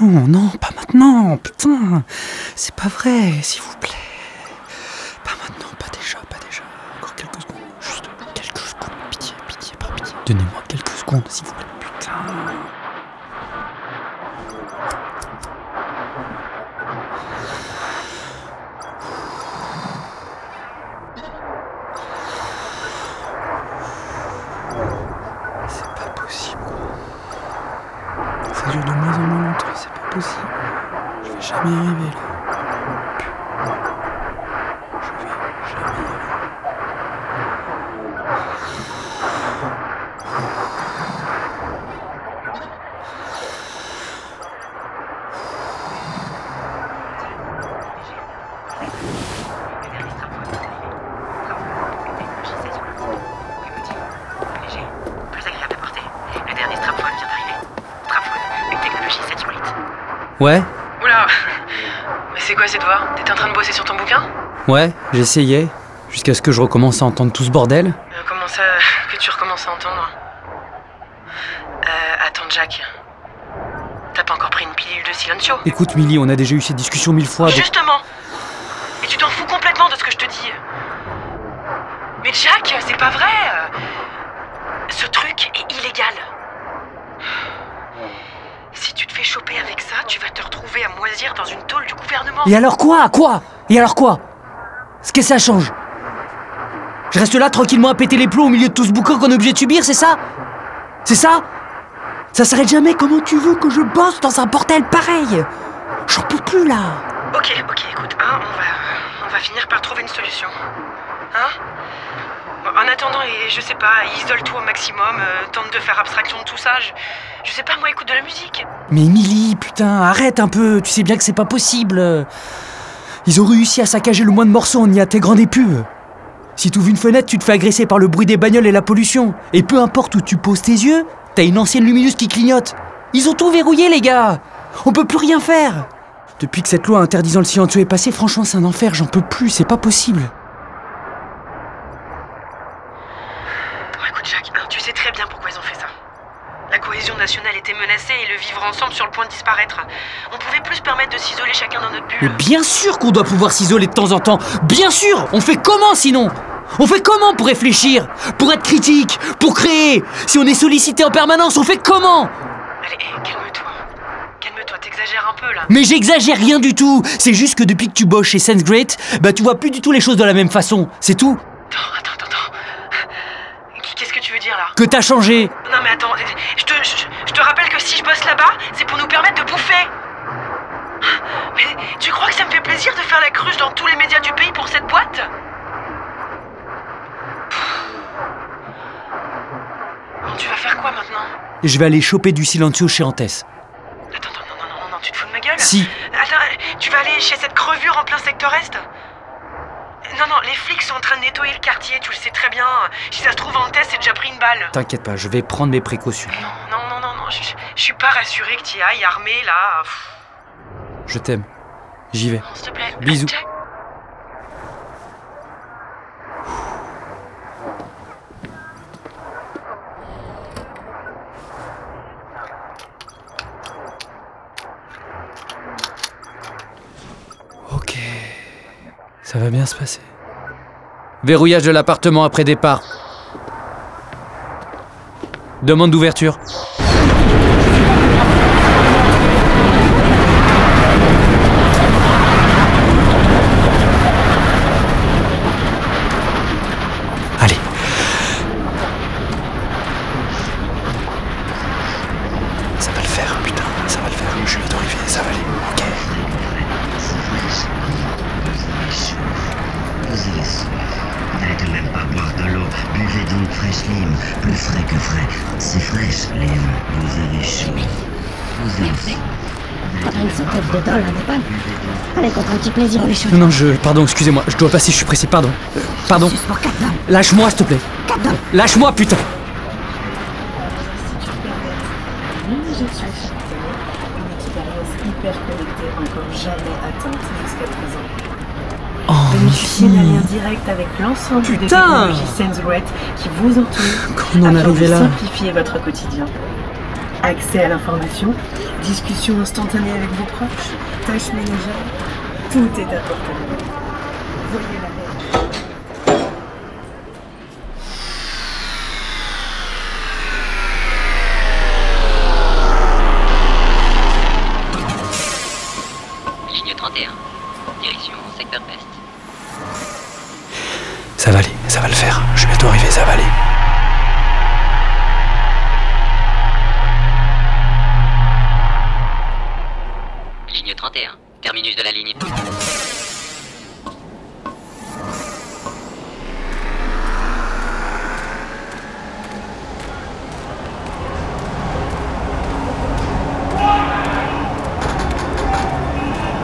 Non, non, pas maintenant, putain. C'est pas vrai, s'il vous plaît. Ouais, Oula. Mais c'est quoi cette voix? T'étais en train de bosser sur ton bouquin? Ouais, j'essayais. Jusqu'à ce que je recommence à entendre tout ce bordel. Euh, Comment ça que tu recommences à entendre? Euh, attends Jack. T'as pas encore pris une pilule de silencio? Écoute, Milly, on a déjà eu cette discussion mille fois. donc- Justement. Et tu t'en fous complètement de ce que je te dis. Mais Jack, c'est pas vrai. Ce truc est illégal fais choper avec ça, tu vas te retrouver à moisir dans une tôle du gouvernement. Et alors quoi? Quoi? Et alors quoi? Ce que ça change? Je reste là tranquillement à péter les plombs au milieu de tout ce boucan qu'on est obligé de subir, c'est ça? C'est ça? Ça s'arrête jamais. Comment tu veux que je bosse dans un bordel pareil? J'en peux plus là. Ok, ok, écoute, hein, on va, on va finir par trouver une solution. Hein? En attendant, et je sais pas, isole-toi au maximum, euh, tente de faire abstraction de tout ça. Je, sais pas, moi, écoute de la musique. Mais Emily, putain, arrête un peu, tu sais bien que c'est pas possible. Ils ont réussi à saccager le moins de morceaux en y intégrant des pubs. Si tu ouvres une fenêtre, tu te fais agresser par le bruit des bagnoles et la pollution. Et peu importe où tu poses tes yeux, t'as une ancienne lumineuse qui clignote. Ils ont tout verrouillé, les gars On peut plus rien faire Depuis que cette loi interdisant le silencieux est passée, franchement, c'est un enfer, j'en peux plus, c'est pas possible. Écoute, Jacques, hein, tu sais très bien pourquoi ils ont fait ça. La cohésion nationale était menacée et le vivre ensemble sur le point de disparaître. On pouvait plus se permettre de s'isoler chacun dans notre Mais bulle. bien sûr qu'on doit pouvoir s'isoler de temps en temps. Bien sûr On fait comment sinon? On fait comment pour réfléchir Pour être critique Pour créer? Si on est sollicité en permanence, on fait comment? Allez, calme-toi. Calme-toi, t'exagères un peu là. Mais j'exagère rien du tout C'est juste que depuis que tu bosses chez SenseGreat, bah tu vois plus du tout les choses de la même façon. C'est tout. Attends, attends, que t'as changé. Non mais attends, je te, je, je te rappelle que si je bosse là-bas, c'est pour nous permettre de bouffer. Mais tu crois que ça me fait plaisir de faire la cruche dans tous les médias du pays pour cette boîte? Bon, tu vas faire quoi maintenant? Je vais aller choper du silencio chez Antes. Attends, attends, non, non, non, non, non, tu te fous de ma gueule? Si. Attends, tu vas aller chez cette crevure en plein secteur Est? Non, non, les flics sont en train de nettoyer le quartier, tu le sais très bien. Si ça se trouve, Antès s'est déjà pris une balle. T'inquiète pas, je vais prendre mes précautions. Non, non, non, non, je, suis pas rassuré que t'y ailles armé là. Je t'aime. J'y vais. S'il te plaît. Bisous. Ok. Ça va bien se passer. Verrouillage de l'appartement après départ. Demande d'ouverture. Allez. Ça va le faire, putain, ça va le faire. Je vais arriver, ça va aller. Ok. Posez-les Vous n'allez même pas boire de l'eau. Buvez donc fraîche lime. Plus frais que frais. C'est fraîche, lime. Vous avez chaud. Posez-les Une pas Allez, prend un petit plaisir, les choses. Non, non, je. Pardon, excusez-moi, je dois passer, je suis pressé, pardon. Euh, Pardon. Juste pour 4 balles. Lâche-moi, s'il te plaît. 4 balles. Lâche-moi, putain hyper connectée encore jamais atteinte jusqu'à présent. Oh, Bénéficiez d'un lien direct avec l'ensemble des technologies qui vous entourent Comment on en est afin arrivé de là simplifier votre quotidien. Accès à l'information, discussion instantanée avec vos proches, tâches ménagères, tout est à portée de main. Voyez terminus de la ligne.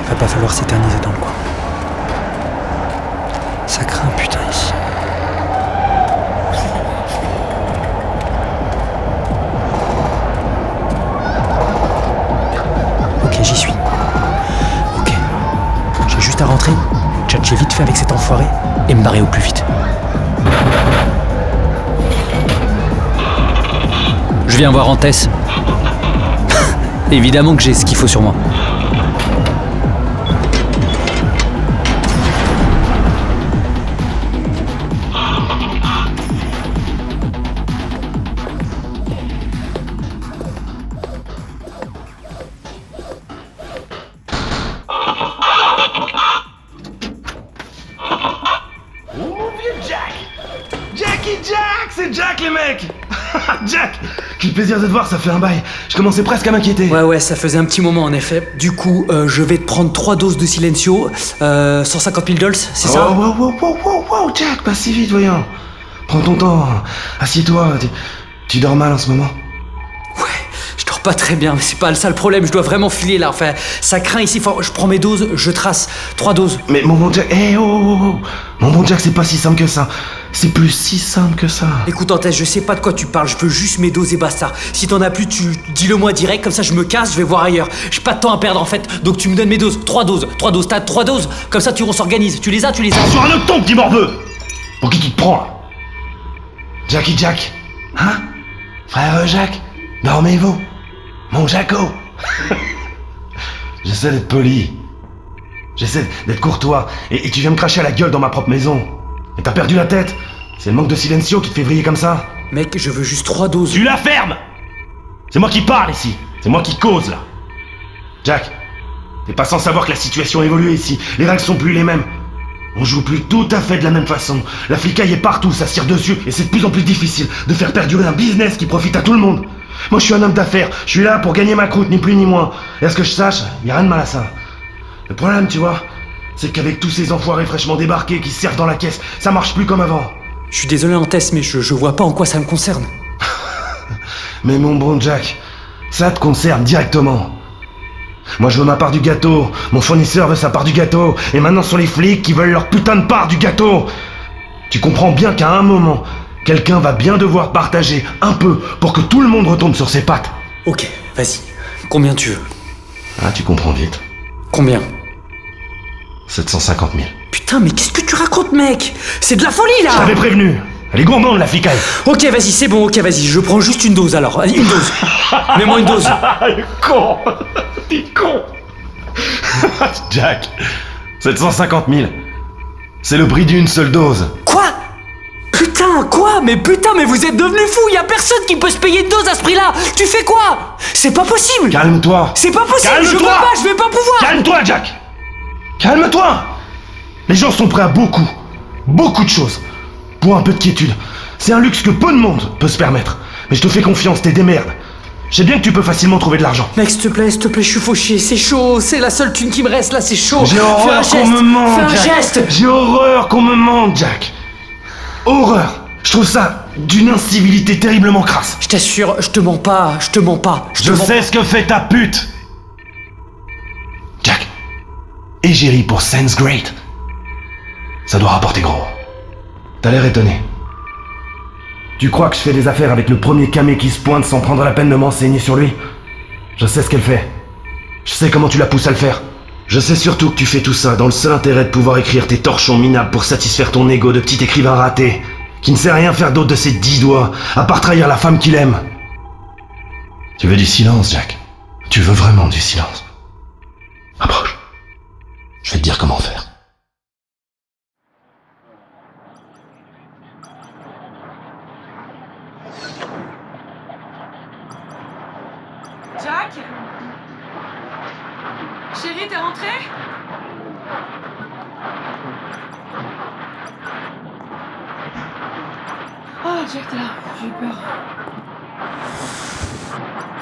Il va pas falloir s'éterniser dans le rentrer, vite fait avec cet enfoiré et me barrer au plus vite. Je viens voir Antès. Évidemment que j'ai ce qu'il faut sur moi. Jack Quel plaisir de te voir, ça fait un bail. Je commençais presque à m'inquiéter. Ouais, ouais, ça faisait un petit moment en effet. Du coup, euh, je vais te prendre 3 doses de Silencio, euh, 150 000 dollars, c'est ça? Oh, wow, wow, wow, wow, wow, Jack, pas si vite, voyons. Prends ton temps. Assieds-toi. Tu, tu dors mal en ce moment Ouais, je dors pas très bien, mais c'est pas ça le problème, je dois vraiment filer là. Enfin, ça craint ici, je prends mes doses, je trace. 3 doses. Mais mon bon Jack, eh oh, oh, oh. Mon bon Jack, c'est pas si simple que ça. C'est plus si simple que ça. Écoute, Antès, je sais pas de quoi tu parles, je veux juste mes doses et basta. Si t'en as plus, tu dis-le moi direct, comme ça je me casse, je vais voir ailleurs. J'ai pas de temps à perdre en fait, donc tu me donnes mes doses. 3 doses, 3 doses, t'as 3 doses, comme ça tu on s'organise. Tu les as, tu les as. Sur un autre ton, petit morveux Pour qui tu te prends, là? Jackie Jack Hein? Frère Jacques Dormez-vous Mon Jaco J'essaie d'être poli. J'essaie d'être courtois. Et, et tu viens me cracher à la gueule dans ma propre maison. Et t'as perdu la tête C'est le manque de silencio qui te fait vriller comme ça Mec, je veux juste 3 doses. Tu la fermes C'est moi qui parle ici. C'est moi qui cause là. Jack, t'es pas sans savoir que la situation a évolué ici. Les règles sont plus les mêmes. On joue plus tout à fait de la même façon. La flicaille est partout, ça se tire dessus, et c'est de plus en plus difficile de faire perdurer un business qui profite à tout le monde. Moi, je suis un homme d'affaires. Je suis là pour gagner ma croûte, ni plus ni moins. Et à ce que je sache, y a rien de mal à ça. Le problème, tu vois, c'est qu'avec tous ces enfoirés fraîchement débarqués qui se servent dans la caisse, ça marche plus comme avant. Je suis désolé, Antès, mais je, je vois pas en quoi ça me concerne. Mais mon bon Jack, ça te concerne directement. Moi je veux ma part du gâteau, mon fournisseur veut sa part du gâteau, et maintenant ce sont les flics qui veulent leur putain de part du gâteau. Tu comprends bien qu'à un moment, quelqu'un va bien devoir partager un peu pour que tout le monde retombe sur ses pattes. Ok, vas-y. Combien tu veux? Ah, tu comprends vite. Combien? 750 000. Putain, mais qu'est-ce que tu racontes, mec? C'est de la folie Je là t'avais prévenu. Elle est gourmande la flicaille. Ok, vas-y, c'est bon, ok, vas-y, je prends juste une dose alors. Une dose. Mets-moi une dose. Ah, le con T'es con Jack 750 000. C'est le prix d'une seule dose. Quoi? Putain, quoi? Mais putain, mais vous êtes devenu fou Y a personne qui peut se payer une dose à ce prix-là Tu fais quoi? C'est pas possible Calme-toi. C'est pas possible Je peux Calme-toi pas, je vais pas pouvoir Calme-toi, Jack Calme-toi Les gens sont prêts à beaucoup, beaucoup de choses. Pour un peu de quiétude. C'est un luxe que peu de monde peut se permettre. Mais je te fais confiance, t'es des merdes. Je sais bien que tu peux facilement trouver de l'argent. Mec, s'il te plaît, s'il te plaît, je suis fauché, c'est chaud, c'est la seule thune qui me reste là, c'est chaud J'ai horreur geste, qu'on me Fais un Jack. geste J'ai horreur qu'on me mente, Jack. Horreur. Je trouve ça d'une incivilité terriblement crasse. Je t'assure, je te mens pas, je te mens pas. Je sais ce que fait ta pute. Égérie pour Sense Great. Ça doit rapporter gros. T'as l'air étonné. Tu crois que je fais des affaires avec le premier camé qui se pointe sans prendre la peine de m'enseigner sur lui? Je sais ce qu'elle fait. Je sais comment tu la pousses à le faire. Je sais surtout que tu fais tout ça dans le seul intérêt de pouvoir écrire tes torchons minables pour satisfaire ton ego de petit écrivain raté, qui ne sait rien faire d'autre de ses dix doigts, à part trahir la femme qu'il aime. Tu veux du silence, Jack? Tu veux vraiment du silence? Approche. Je vais te dire comment faire. Jack? Chérie, t'es rentrée? Oh, Jack, t'es là. J'ai eu peur.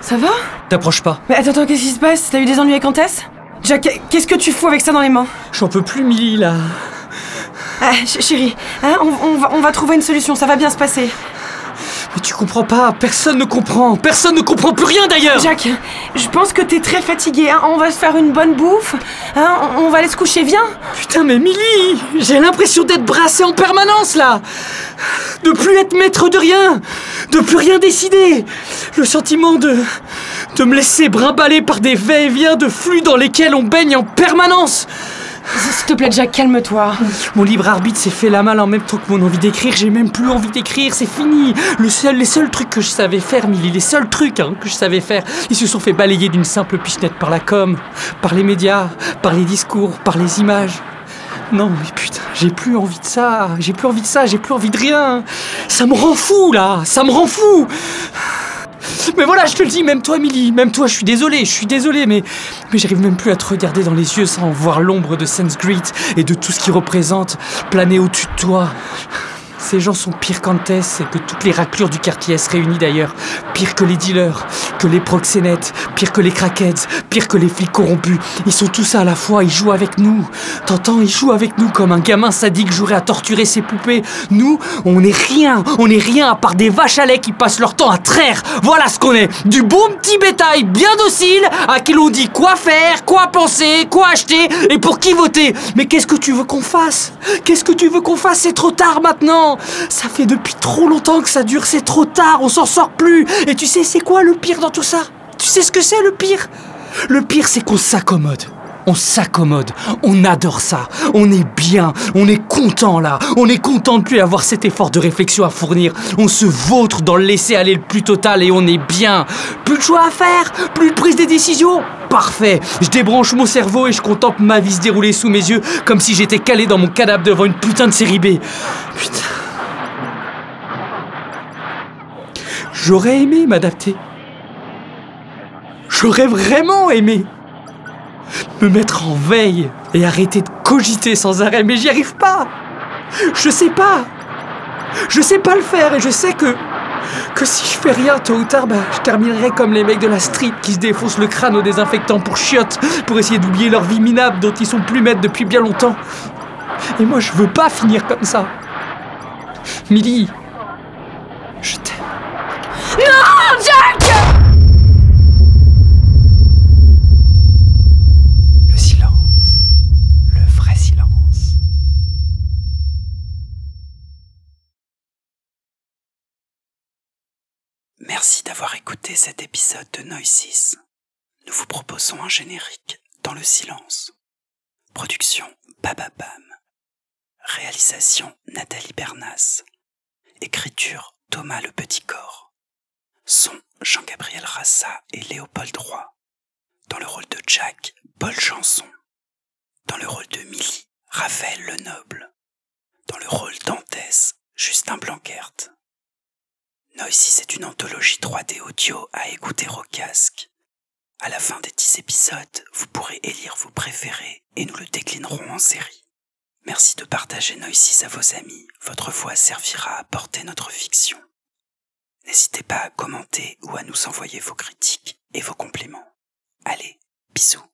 Ça va? T'approches pas. Mais attends, attends, qu'est-ce qui se passe? T'as eu des ennuis avec Antès? Jack, qu'est-ce que tu fous avec ça dans les mains J'en peux plus, Milly, là. Ah, ch- chérie, hein, on, on va, on va trouver une solution, ça va bien se passer. Mais tu comprends pas, personne ne comprend, personne ne comprend plus rien d'ailleurs Jack, je pense que t'es très fatigué, hein. on va se faire une bonne bouffe, hein, on, on va aller se coucher, viens Putain, mais Milly J'ai l'impression d'être brassé en permanence, là De plus être maître de rien De plus rien décider Le sentiment de... de me laisser brimballer par des va-et-vient de flux dans lesquels on baigne en permanence S'il te plaît, Jack, calme-toi. Mon libre arbitre s'est fait la malle en même temps que mon envie d'écrire. J'ai même plus envie d'écrire, c'est fini. Le seul, les seuls trucs que je savais faire, Milly, les seuls trucs hein, que je savais faire, ils se sont fait balayer d'une simple pichenette par la com, par les médias, par les discours, par les images. Non, mais putain, j'ai plus envie de ça. J'ai plus envie de ça. J'ai plus envie de rien. Ça me rend fou là. Ça me rend fou. Mais voilà, je te le dis, même toi, Milly, même toi, je suis désolé, je suis désolé, mais, mais j'arrive même plus à te regarder dans les yeux sans voir l'ombre de Sense et de tout ce qu'il représente planer au-dessus de toi. Ces gens sont pires qu'Antès et que toutes les raclures du quartier S réunies d'ailleurs. Pire que les dealers, que les proxénètes, pire que les crackheads, pire que les flics corrompus. Ils sont tous à la fois, ils jouent avec nous. T'entends, ils jouent avec nous comme un gamin sadique jouerait à torturer ses poupées. Nous, on n'est rien, on n'est rien à part des vaches à lait qui passent leur temps à traire. Voilà ce qu'on est. Du bon petit bétail bien docile à qui l'on dit quoi faire, quoi penser, quoi acheter et pour qui voter. Mais qu'est-ce que tu veux qu'on fasse? Qu'est-ce que tu veux qu'on fasse? C'est trop tard maintenant. Ça fait depuis trop longtemps que ça dure, c'est trop tard, on s'en sort plus. Et tu sais, c'est quoi le pire dans tout ça? Tu sais ce que c'est le pire? Le pire, c'est qu'on s'accommode. On s'accommode, on adore ça, on est bien, on est content là, on est content de plus avoir cet effort de réflexion à fournir, on se vautre dans le laisser aller le plus total et on est bien. Plus de choix à faire, plus de prise des décisions. Parfait, je débranche mon cerveau et je contemple ma vie se dérouler sous mes yeux comme si j'étais calé dans mon cadavre devant une putain de série B. Putain. J'aurais aimé m'adapter. J'aurais vraiment aimé me mettre en veille et arrêter de cogiter sans arrêt, mais j'y arrive pas. Je sais pas. Je sais pas le faire et je sais que que si je fais rien tôt ou tard, bah, je terminerai comme les mecs de la street qui se défoncent le crâne au désinfectant pour chiottes, pour essayer d'oublier leur vie minable dont ils sont plus maîtres depuis bien longtemps. Et moi, je veux pas finir comme ça. Milly, je t'aime. Le silence. Le vrai silence. Merci d'avoir écouté cet épisode de Noisis. Nous vous proposons un générique dans le silence. Production Bababam. Réalisation Nathalie Bernas. Écriture Thomas Le Petit Corps. Son Jean-Gabriel Rassa et Léopold Roy. Dans le rôle de Jack, Paul Chanson. Dans le rôle de Milly, Raphaël Lenoble. Dans le rôle d'Antès, Justin Blanquert. Noisis c'est une anthologie 3D audio à écouter au casque. À la fin des 10 épisodes, vous pourrez élire vos préférés et nous le déclinerons en série. Merci de partager Noisis à vos amis, votre voix servira à porter notre fiction. N'hésitez pas à commenter ou à nous envoyer vos critiques et vos compléments. Allez, bisous.